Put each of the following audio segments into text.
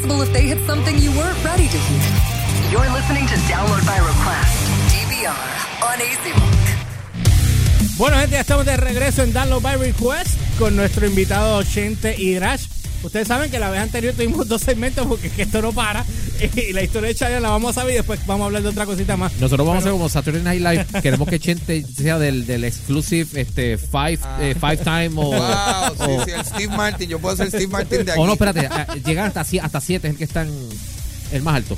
possible if they hit something you weren't ready to hear. You're listening to Download by Request, DVR, on AC Rock. Bueno, gente, ya estamos de regreso en Download by Request con nuestro invitado Chente y Drash. Ustedes saben que la vez anterior tuvimos dos segmentos porque es que esto no para. Y la historia de Chayanne la vamos a ver y después vamos a hablar de otra cosita más. Nosotros vamos a hacer como Saturday Night Live. Queremos que Chente sea del, del exclusive este, five, eh, five time o. Wow, sí, o, sí, el Steve Martin. Yo puedo ser Steve Martin de aquí. o no, espérate, a- llegar hasta, hasta siete es el que está en el más alto.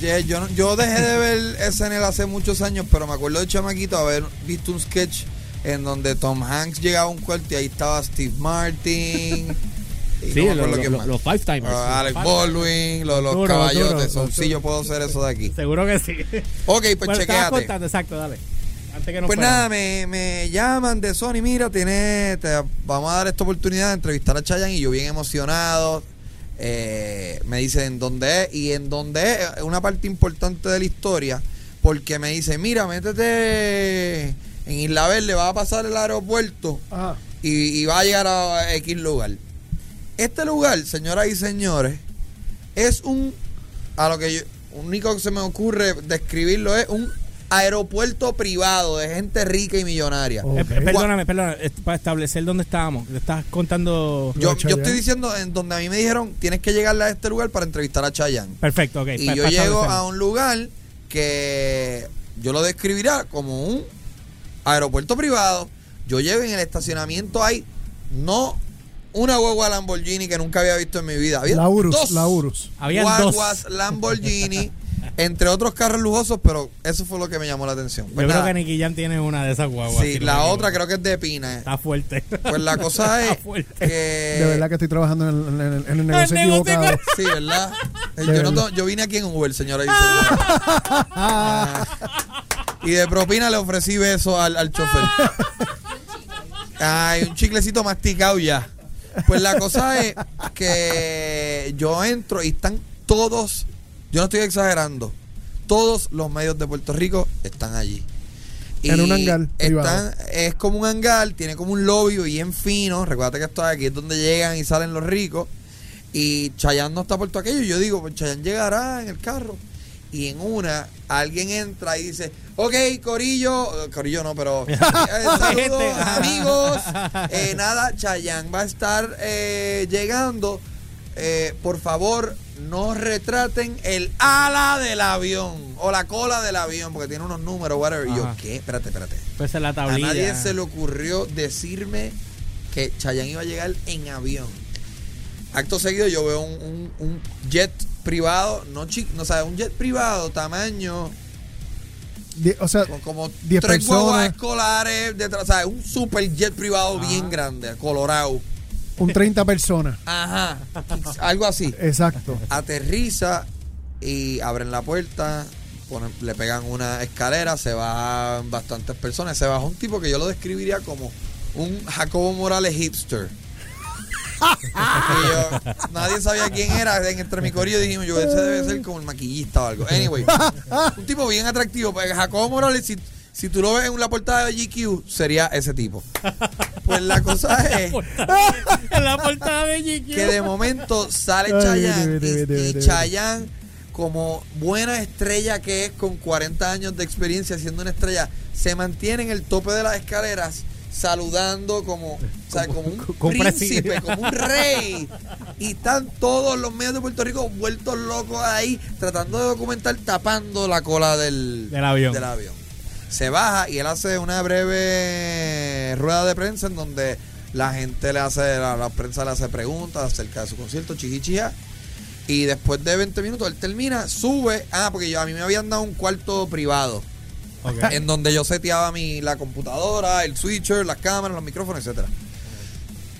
Yeah, yo, yo dejé de ver SNL hace muchos años, pero me acuerdo de chamaquito haber visto un sketch en donde Tom Hanks llegaba a un cuarto y ahí estaba Steve Martin. Sí, no los five timers. Alex Baldwin, los, los Duro, caballotes. duro, son- duro. sí, yo puedo hacer eso de aquí. Seguro que sí. Ok, pues bueno, contando, exacto, dale. Antes que nos Pues fuéramos. nada, me, me llaman de Sony, mira, tiene, te vamos a dar esta oportunidad de entrevistar a Chayanne y yo bien emocionado. eh, me dicen dónde es y en dónde es una parte importante de la historia porque me dice, mira, métete en Isla Verde, va a pasar el aeropuerto Ajá. y, y va a llegar a X lugar. Este lugar, señoras y señores, es un, a lo que yo, único que se me ocurre describirlo es un aeropuerto privado de gente rica y millonaria. Eh, perdóname, perdóname, para establecer dónde estábamos. Le estás contando. Yo, estoy diciendo en donde a mí me dijeron tienes que llegarle a este lugar para entrevistar a Chayanne. Perfecto, ok. Y pa- yo llego a un lugar que yo lo describirá como un aeropuerto privado. Yo llego en el estacionamiento hay no una guagua Lamborghini que nunca había visto en mi vida. Había La Urus, dos la Urus. Habían guaguas dos. Lamborghini, entre otros carros lujosos, pero eso fue lo que me llamó la atención. Yo creo que Nicky Jam tiene una de esas guaguas. sí, si la me otra creo que es de Pina. Está fuerte. Pues la cosa es Está fuerte. que... De verdad que estoy trabajando en el, en el- en el negocio equivocado. Sí, ¿verdad? Eh, De Yo, no verdad. yo vine aquí en Uber, señora y. Ah. Y de propina le ofrecí beso al, al chofer. Ay, un chiclecito masticado ya. Pues la cosa es que yo entro y están todos, yo no estoy exagerando, todos los medios de Puerto Rico están allí. En un hangar están, es como un hangar, tiene como un lobby bien fino. Recuerda que esto aquí es donde llegan y salen los ricos. Y Chayanne no está por todo aquello. Y yo digo, pues Chayanne llegará en el carro. Y en una, alguien entra y dice, ok, Corillo, Corillo no, pero eh, saludos, amigos. Eh, nada, Chayanne va a estar eh, llegando. Eh, por favor, no retraten el ala del avión o la cola del avión, porque tiene unos números, whatever. Y yo. ¿qué? Espérate, espérate. Pues en la A tablilla. nadie se le ocurrió decirme que Chayanne iba a llegar en avión. Acto seguido yo veo un, un- un jet privado, no chico, no sabes, un jet privado tamaño Die- o sea, con como Diez tres personas. escolares detrás, ¿sabes? Un super jet privado bien grande, colorado. un 30 personas. Ajá, algo así. Exacto. Aterriza y abren la puerta, ponen- le pegan una escalera, se bajan bastantes personas, se baja un tipo que yo lo describiría como un Jacobo Morales hipster. Y yo, nadie sabía quién era. En entre mi corillo dijimos, yo, ese debe ser como el maquillista o algo. Anyway, un tipo bien atractivo. Pues Jacobo Morales, si, si tú lo ves en la portada de GQ, sería ese tipo. Pues la cosa es en la portada de GQ. que de momento sale Ay, Chayanne y, y. Chayanne como buena estrella que es con 40 años de experiencia siendo una estrella se mantiene en el tope de las escaleras saludando como, o sea, como un príncipe, como un rey. Y están todos los medios de Puerto Rico vueltos locos ahí, tratando de documentar, tapando la cola del, Del avión. del avión. Se baja y él hace una breve rueda de prensa en donde la gente le hace, la, la prensa le hace preguntas acerca de su concierto, chiquichía. Y después de 20 minutos él termina, sube. Ah, porque yo, a mí me habían dado un cuarto privado En donde yo seteaba mi, la computadora, el switcher, las cámaras, los micrófonos, etcétera.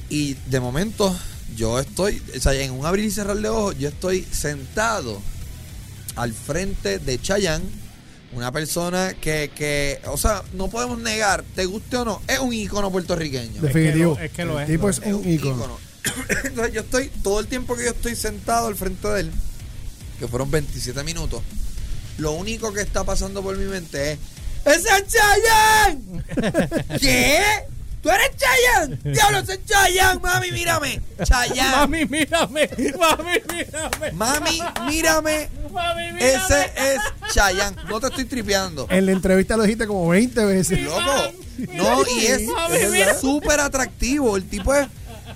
Y de momento yo estoy, o sea, en un abrir y cerrar de ojos, yo estoy sentado al frente de Chayanne, una persona que, que, o sea, no podemos negar, te guste o no, es un ícono puertorriqueño. Definitivo. es que lo es, El tipo es un ícono. Entonces yo estoy, todo el tiempo que yo estoy sentado al frente de él, que fueron 27 minutos, lo único que está pasando por mi mente es ¡Ese es Chayanne! ¿Qué? ¡Tú eres Chayanne! ¡Diablo, ese es Chayanne! ¡Mami, mírame! ¡Chayanne! Mami, mírame. Mami, mírame. Mami, mírame. Mami, mírame. Ese es Chayanne. No te estoy tripeando. En la entrevista lo dijiste como 20 veces. Loco. No, y es súper atractivo. El tipo es.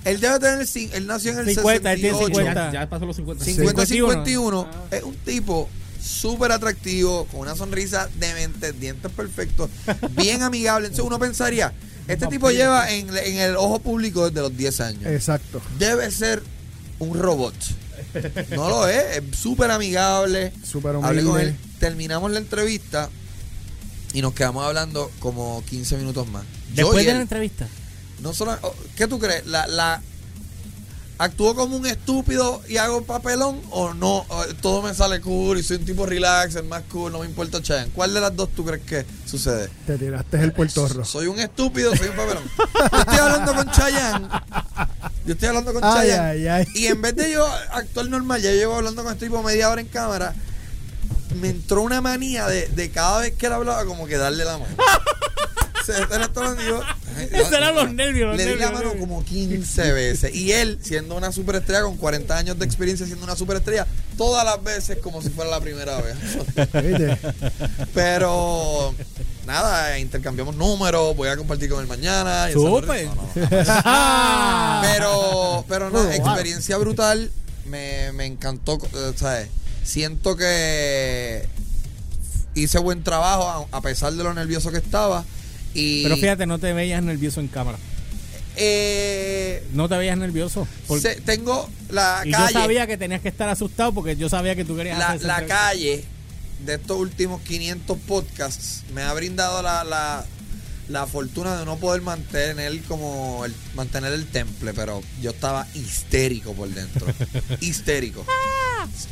Él debe tener. Él nació en el 50, él tiene 68. 50. Ya, ya pasó los 50. 50, 51. 51. Es un tipo súper atractivo, con una sonrisa demente, dientes perfectos, bien amigable. Entonces uno pensaría, este tipo lleva en, en el ojo público desde los 10 años. Exacto. Debe ser un robot. No lo es, es súper amigable. Súper Hablé con él, humilde. terminamos la entrevista y nos quedamos hablando como 15 minutos más. Después de él. la entrevista. No solo, oh, ¿Qué tú crees? ¿La, la actúo como un estúpido y hago papelón o no? Todo me sale cool y soy un tipo relax, el más cool, no me importa Chayanne. ¿Cuál de las dos tú crees que sucede? Te tiraste el puertorro. Soy un estúpido, soy un papelón. Yo estoy hablando con Chayanne. Yo estoy hablando con Ay, Chayanne. ay, ay. Y en vez de yo actuar normal, ya llevo hablando con este tipo media hora en cámara. Me entró una manía de, de cada vez que él hablaba, como que darle la mano. Se está en Esos eran los nervios, Le di la mano como 15 veces. Y él, siendo una superestrella con 40 años de experiencia siendo una superestrella, todas las veces como si fuera la primera vez. ¿Viste? Pero nada, intercambiamos números, voy a compartir con él mañana. y esa Súper. no, no. Pero, pero no, wow. experiencia brutal. Me, me encantó, ¿sabes? Siento que hice buen trabajo a, a pesar de lo nervioso que estaba. Y, Pero fíjate, no te veías nervioso en cámara. eh, No te veías nervioso. Porque- se- tengo la y calle. yo sabía que tenías que estar asustado porque yo sabía que tú querías la, hacer la calle de estos últimos 500 podcasts me ha brindado la, la, la fortuna de no poder mantener como el, mantener el temple, pero yo estaba histérico por dentro. histérico.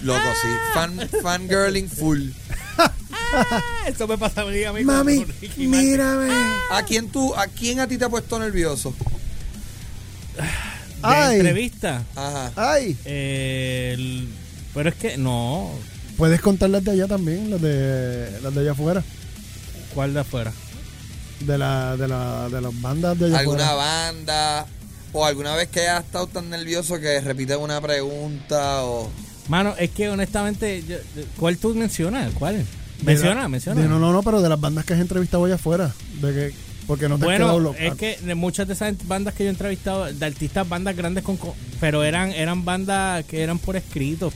Loco, sí. Fan, fangirling full. Ah, Eso me pasa a mí, a mí Mami, mírame. ¿A quién tú, a quién a ti te ha puesto nervioso? De Ay. entrevista. Ajá. Ay, Eh, el- pero es que no. puedes contar las de allá también, las de, las de allá afuera. ¿Cuál de afuera? De, la, de, la, de las bandas de allá ¿Alguna afuera. banda? ¿O alguna vez que hayas estado tan nervioso que repites una pregunta? O... Mano, es que honestamente, yo- yo- ¿cuál tú mencionas? ¿Cuál? Menciona, la- menciona. de- no, no, no, pero de las bandas que has entrevistado allá afuera. De que, porque no te has quedado Bueno, es que de muchas de esas bandas que yo he entrevistado, de artistas, bandas grandes, con, pero eran eran bandas que eran por escrito.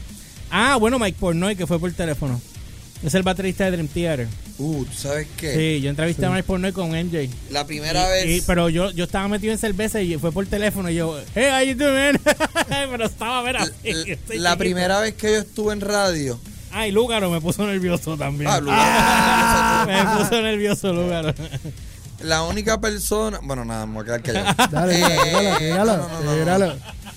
Ah, bueno, Mike Pornoy, que fue por teléfono. Es el baterista de Dream Theater. Uh, ¿tú sabes qué? Sí, yo entrevisté a Mike Pornoy con MJ. La primera Y- vez... y- pero yo, yo estaba metido en cerveza y fue por teléfono y yo, hey, how you doing, man? pero estaba a ver así. La primera vez que yo estuve en radio. Ay, Lúgaro me puso nervioso también. Ah, Lúgaro. me puso nervioso Lúgaro. La única persona. Bueno, nada, me voy a quedar callado. Dale, Eh, tírala, tírala, no, no, no, no, no.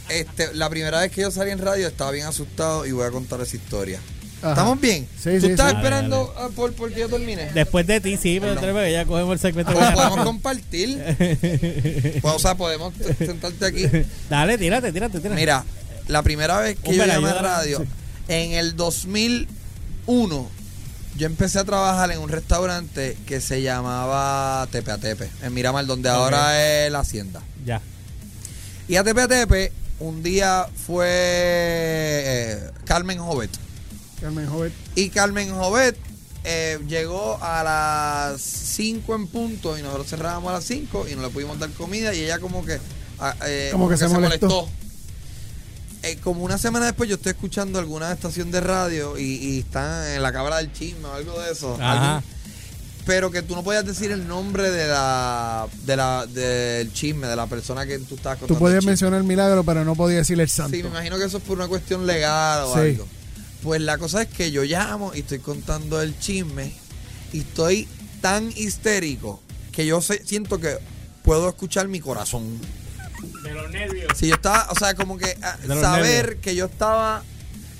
Este, la primera vez que yo salí en radio estaba bien asustado y voy a contar esa historia. Ajá. ¿Estamos bien? Sí, ¿Tú sí, estás sí. esperando ah, por, por que yo termine? Después de ti, sí, pero veces ya cogemos el segmento. Pues podemos compartir. Pues, o sea, podemos sentarte aquí. Dale, tírate, tírate, tírate. Mira, la primera vez que Un yo llamé a radio, Sí. En el 2001, yo empecé a trabajar en un restaurante que se llamaba Tepe a Tepe, en Miramar, donde ahora es la Hacienda. Ya. Y a Tepe a Tepe, un día fue eh, Carmen Jovet. Carmen Jovet. Y Carmen Jovet eh, llegó a las 5 en punto y nosotros cerrábamos a las 5 y no le pudimos dar comida y ella como que, ah, eh, Como que se molestó. Eh, como una semana después yo estoy escuchando alguna estación de radio y, y están en la cámara del chisme o algo de eso. Ajá. pero que tú no podías decir el nombre de la, de la del chisme, de la persona que tú estabas contando. Tú podías el mencionar el milagro, pero no podías decirle el santo. Sí, me imagino que eso es por una cuestión legal o Sí. algo. Pues la cosa es que yo llamo y estoy contando el chisme y estoy tan histérico que yo siento que puedo escuchar mi corazón. De los nervios. Si yo estaba, o sea, como que ah, saber nervios. que yo estaba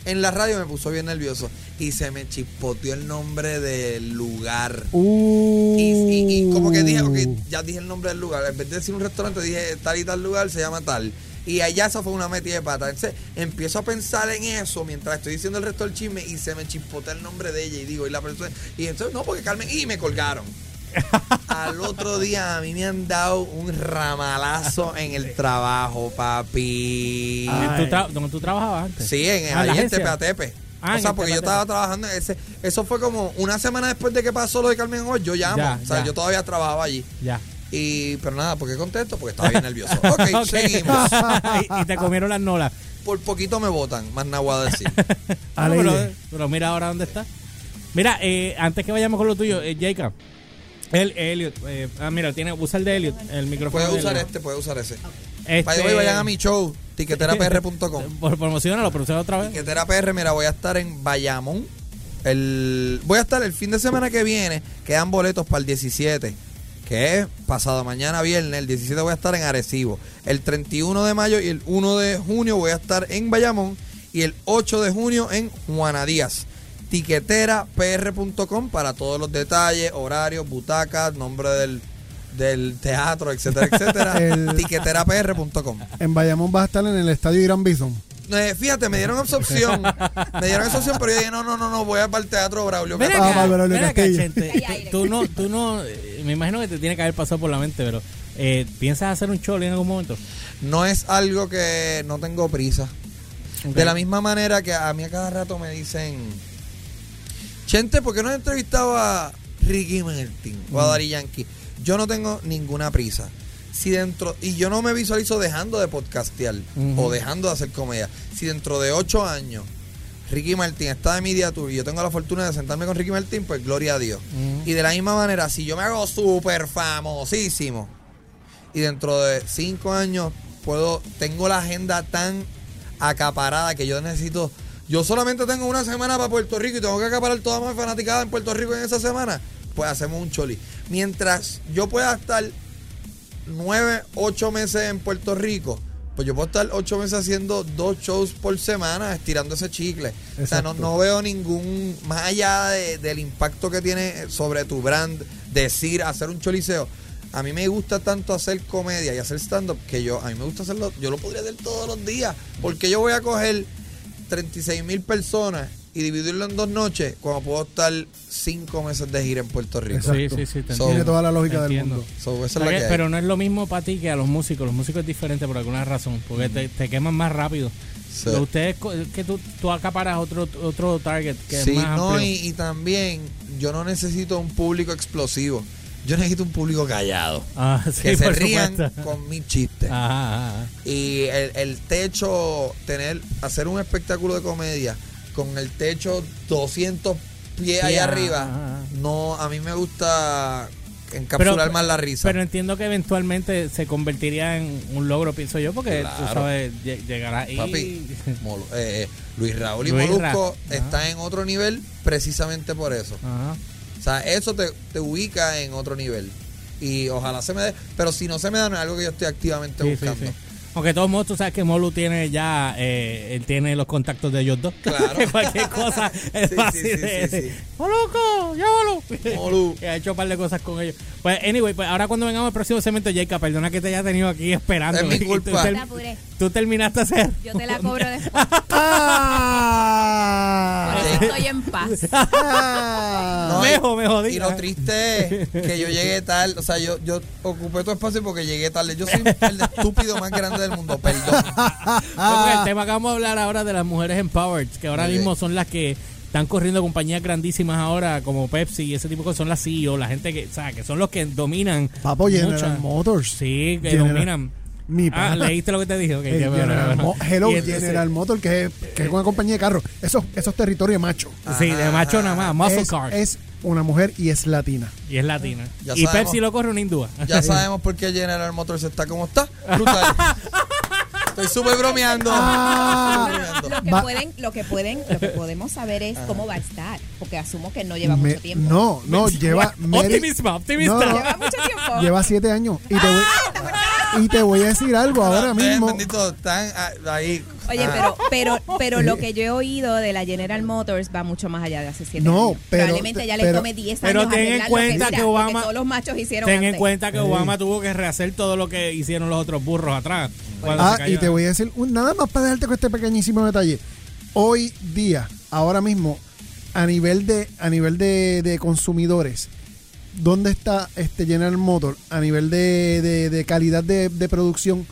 en la radio me puso bien nervioso y se me chispoteó el nombre del lugar. Uh. Y, y- y como que dije, ok, ya dije el nombre del lugar. En vez de decir un restaurante, dije tal y tal lugar, se llama tal. Y allá esa fue una metida de pata. Entonces empiezo a pensar en eso mientras estoy diciendo el resto del chisme y se me chispotea el nombre de ella. Y digo, y la persona. Y entonces, no, porque Carmen. Y me colgaron. Al otro día a mí me han dado un ramalazo en el trabajo, papi. ¿Tú tra- ¿Dónde tú trabajabas antes? Sí, en, Ah, ¿en la ahí en? Tepeatepe. Ah, o sea, porque yo estaba trabajando en ese. Eso fue como una semana después de que pasó lo de Carmen Hall, yo llamo. Ya, o sea, ya. yo todavía trabajaba allí. Ya. Y, pero nada, ¿por qué contesto? Porque estaba bien nervioso. Ok, Ok. seguimos. y, y te comieron las nolas. Por poquito me votan, más nada voy a decir. No, pero, pero mira ahora dónde está. Mira, eh, antes que vayamos con lo tuyo, eh, Jacob. El Elliot. eh, ah, mira, tiene, usa el de Elliot, el micrófono. Puedes de usar este, puedes usar ese. Este, the way, vayan a mi show, tiqueterapr.com. Por promocionalo, promociona otra vez. Tiquetera PR, mira, voy a estar en Bayamón. El, voy a estar el fin de semana que viene. Quedan boletos para el 17, que es pasado mañana viernes. El 17 voy a estar en Arecibo. El 31 de mayo y el 1 de junio voy a estar en Bayamón. Y el 8 de junio en Juana Díaz. Tiqueterapr.com para todos los detalles, horarios, butacas, nombre del, del teatro, etcétera, etcétera. Tiqueterapr.com. En Bayamón vas a estar en el estadio Irán Bison. Eh, fíjate, me dieron esa opción. me dieron esa opción, pero yo dije, no, no, no, no, voy a para el teatro Braulio. Ah, acá, Bárbara Olga ven acá, aire. Tú no, tú no, eh, me imagino que te tiene que haber pasado por la mente, pero eh, ¿piensas hacer un show en algún momento? No es algo que no tengo prisa. De la misma manera que a mí a cada rato me dicen, Chente, ¿por qué no has entrevistado a Ricky Martin o a Daddy Yankee? Yo no tengo ninguna prisa. Si dentro, y yo no me visualizo dejando de podcastear o dejando de hacer comedia. Si dentro de ocho años Ricky Martin está de Media Tour y yo tengo la fortuna de sentarme con Ricky Martin, pues gloria a Dios. Y de la misma manera, si yo me hago súper famosísimo y dentro de cinco años puedo, tengo la agenda tan acaparada que yo necesito, yo solamente tengo una semana para Puerto Rico y tengo que acaparar toda mi fanaticada en Puerto Rico en esa semana, pues hacemos un choli. Mientras yo pueda estar nueve, ocho meses en Puerto Rico, pues yo puedo estar ocho meses haciendo dos shows por semana, estirando ese chicle. O sea, no, veo ningún, más allá de- del impacto que tiene sobre tu brand, decir, hacer un choliseo. A mí me gusta tanto hacer comedia y hacer stand-up que yo, a mí me gusta hacerlo, yo lo podría hacer todos los días. Porque yo voy a coger 36 mil personas y dividirlo en dos noches cuando puedo estar cinco meses de gira en Puerto Rico. Exacto. Sí, sí, sí, te So-. Tiene toda la lógica del mundo. So, esa es O sea la que- que hay. pero no es lo mismo para ti que a los músicos. Los músicos es diferente por alguna razón, porque te, te queman más rápido. Sí. Pero ustedes, que tú, tú acaparas otro, otro target que Sí, es más no, amplio. y, y también yo no necesito un público explosivo. Yo necesito un público callado. Ah, sí, que se rían supuesto. Ah. con mis chistes. Ajá, ajá, ajá. Y el, el techo, tener, hacer un espectáculo de comedia con el techo 200 pies ahí Sí, ajá, arriba, no, a mí me gusta encapsular más la risa. Pero entiendo que eventualmente se convertiría en un logro, pienso yo, porque tú Claro. sabes, lle- llegará ahí. Papi, Molo- eh, eh, Luis Raúl y Luis Ra- Molusco Ajá. están en otro nivel precisamente por eso. Ajá. O sea, eso te, te ubica en otro nivel. Y ojalá se me dé. Pero si no se me da, no es algo que yo estoy activamente Sí, sí, buscando. sí. Aunque de todos modos, tú sabes que Molu tiene ya, eh, él tiene los contactos de ellos dos. Claro. Cualquier cosa es Sí, fácil sí, sí, de sí, sí. ¡Moluco! ¡Llámalo! Molu. Que ha hecho un par de cosas con ellos. Pues, anyway, pues ahora cuando vengamos al próximo segmento, Jacob, perdona que te haya tenido aquí esperando. Es mi Y tú culpa. ter- Te. Tú terminaste a hacer. Yo te la cobro después. Por eso estoy en paz. No, Mejo, me jodí. Y lo triste es que yo llegué tarde. O sea, yo, yo ocupé tu espacio porque llegué tarde. Yo soy el estúpido más grande del mundo. Perdón. Porque el tema que vamos a hablar ahora de las mujeres empowered, que ahora mismo son las que están corriendo compañías grandísimas ahora, como Pepsi y ese tipo de cosas, son las CEO, la gente que, o sea, que son los que dominan. Papo General muchas- Motors. Sí, que General- dominan. Mi Ah, leíste lo que te dije. ok, qué bueno, General bueno. Hello, entonces- General Motors, que es, que es una compañía de carros. Eso, eso es territorio de macho. Sí, de macho nada más, muscle Es, cars. es una mujer y es latina. y es latina. Ya y sabemos. Pepsi lo corre una hindúa. Ya sabemos por qué General Motors está como está. Brutal. Estoy súper bromeando. Ah. Bromeando. Lo que pueden, lo que pueden, lo que podemos saber es cómo va a estar, porque asumo que no lleva Me- mucho tiempo. no, no, lleva. Mary- Optimismo, optimista. No, no, Lleva mucho tiempo. lleva siete años. Y te, voy, y te voy a decir algo ahora mismo. bendito, están ah, ahí. Oye, Ah. pero, pero, pero lo que yo he oído de la General Motors va mucho más allá de hace siete No, años. pero- Probablemente ya le pero- tome 10 pero años ten en cuenta lo que Obama- todos los machos hicieron Ten en antes. cuenta que Sí. Obama tuvo que rehacer todo lo que hicieron los otros burros atrás. Ah, y te voy a decir, un- nada más para dejarte con este pequeñísimo detalle. Hoy día, ahora mismo, a nivel de, a nivel de, de consumidores, dónde está este General Motors a nivel de, de- de calidad de, de producción,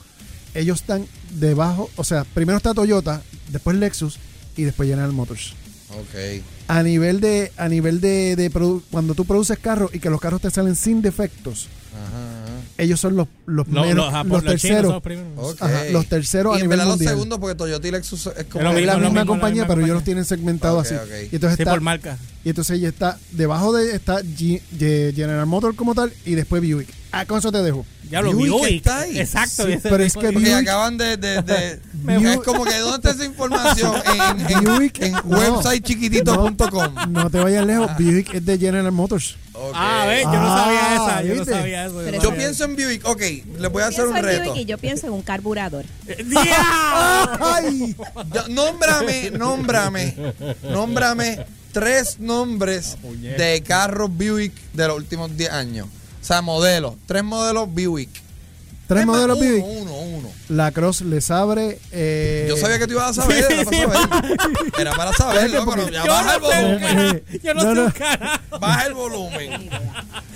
ellos están debajo, o sea, primero está Toyota, después Lexus y después General Motors. Ok. A nivel de, a nivel de, de produ- cuando tú produces carros y que los carros te salen sin defectos, Ajá, ellos son los, los, Los, menos- los, terceros. los primeros. ajá. Ok. Ajá, los terceros y a en nivel los mundial. segundos, porque Toyota y Lexus es como. Es lo Es la misma mismo, compañía, la misma pero ellos los tienen segmentados así. ok. Y entonces Sí, está, por marca. y entonces ya está debajo de está G- G- General Motors como tal y después Buick. Ah, con eso te dejo. Ya lo Buick. está ahí. Exacto. Sí, pero es que Buick- acaban de. de, de- Buick- es como que, ¿dónde está esa información? En, en, Buick, en no. websitechiquitito.com. No te vayas lejos, Buick es de General Motors. Ok. Ah, ves, yo no Ah, sabía esa. Yo no sabía eso. Yo pienso en Buick. Ok, le voy a hacer Pienso un en reto. Buick y yo pienso en un carburador. ¡Dia! ¡Ay! Ya, nómbrame, nómbrame, nómbrame tres nombres de carros Buick de los últimos 10 años. O sea, modelos. Tres modelos Buick. Tres modelos uno, Buick. Uno, uno. La Cross les abre. Eh, Yo sabía que tú ibas a saber, era para saber. Era para saber, loco, no, ya Yo baja el no volumen. Yo no No, sé no. un carajo. Baja el volumen.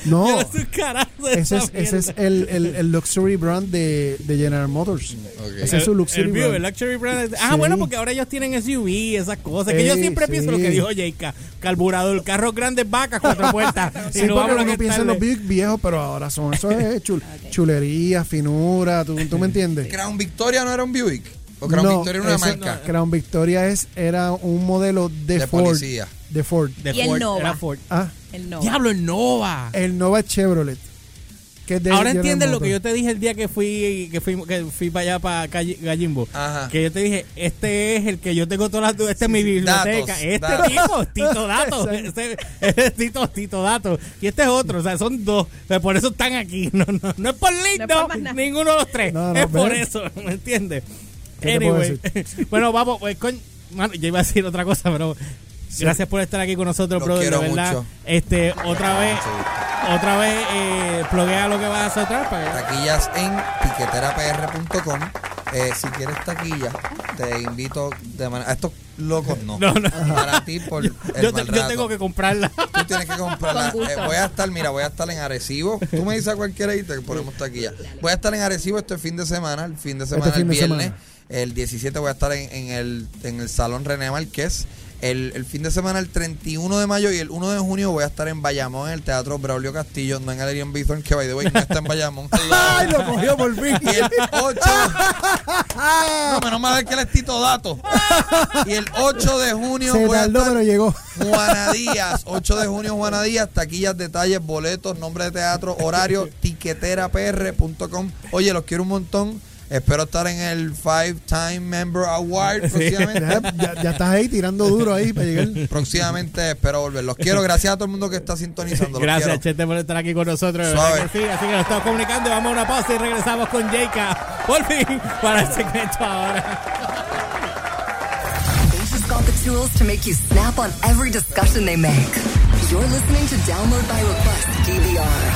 No, Yo no sé un carajo de ese es, ese es el, el, el luxury brand de, de General Motors. Ese es su El- luxury el brand. el luxury brand. Ah, Sí. bueno, porque ahora ellos tienen SUV, esas cosas. Que yo siempre sí. pienso lo que dijo Jayka. Carburador, carros grandes vacas, cuatro puertas. Sí, y no porque uno piensa en los Buick viejos, pero ahora son. Eso es chul- chulería, finura, ¿tú, tú me entiendes? Crown Victoria no era un Buick. O Crown No, Victoria era una ese- marca. Crown Victoria es, era un modelo de, De Ford. policía. De Ford. De Y el Ford, Nova. era Ford. Ah, El no. Diablo, el Nova. el Nova Chevrolet. Que es de Ahora entiendes lo que yo te dije el día que fui que fui, que fui para allá para Gallimbo. Ajá. Que yo te dije, este es el que yo tengo todas las dudas, este es mi biblioteca. Datos, este datos. tipo, Tito Datos. este, este es Tito, Tito Datos. Y este es otro, o sea, son dos. Pero por eso están aquí. No, no, no es por lindo, ninguno de los tres. No, no, es por ven. eso, ¿me entiendes? ¿Qué te puedo Anyway. bueno, vamos, pues, coño, mano, yo iba a decir otra cosa, pero gracias por estar aquí con nosotros, Los brother, de verdad. mucho. Este, otra vez, otra vez, eh, pluguea lo que vas a hacer otra vez que- Taquillas en tiqueterapr.com. Eh, si quieres taquilla, te invito de manera. A estos locos no. No, no. Para ti por el yo, te- yo tengo que comprarla. Tú tienes que comprarla. Eh, voy a estar, mira, voy a estar en Arecibo. Tú me dices a cualquiera y te ponemos taquilla. Voy a estar en Arecibo este fin de semana, el fin de semana, Este fin el viernes. semana. El 17 voy a estar en, en el, en el Salón René Marqués. El, el fin de semana, el 31 de mayo y el 1 de junio, voy a estar en Bayamón, en el Teatro Braulio Castillo, no en Adrian Bithorn, que by the way no está en Bayamón. ¡Ay, lo cogió por fin! Y el 8. No, menos mal que él es Tito Dato. Y el 8 de junio Se voy a tardó, estar pero llegó. Juana Díaz, 8 de junio Juana Díaz, taquillas, detalles, boletos, nombre de teatro, horario, tiqueterapr.com. Oye, los quiero un montón. Espero estar en el Five Time Member Award próximamente. Ya, estás ahí tirando duro ahí para llegar. Próximamente espero volver. Los quiero. Gracias a todo el mundo que está sintonizando. Los Gracias, quiero. Chete, por estar aquí con nosotros. de Suave. verdad que sí. Así que nos estamos comunicando. Vamos a una pausa y regresamos con Jayka. Por fin, para el segmento ahora. They just got the tools to make you snap on every discussion they make. You're listening to Download by Request DVR.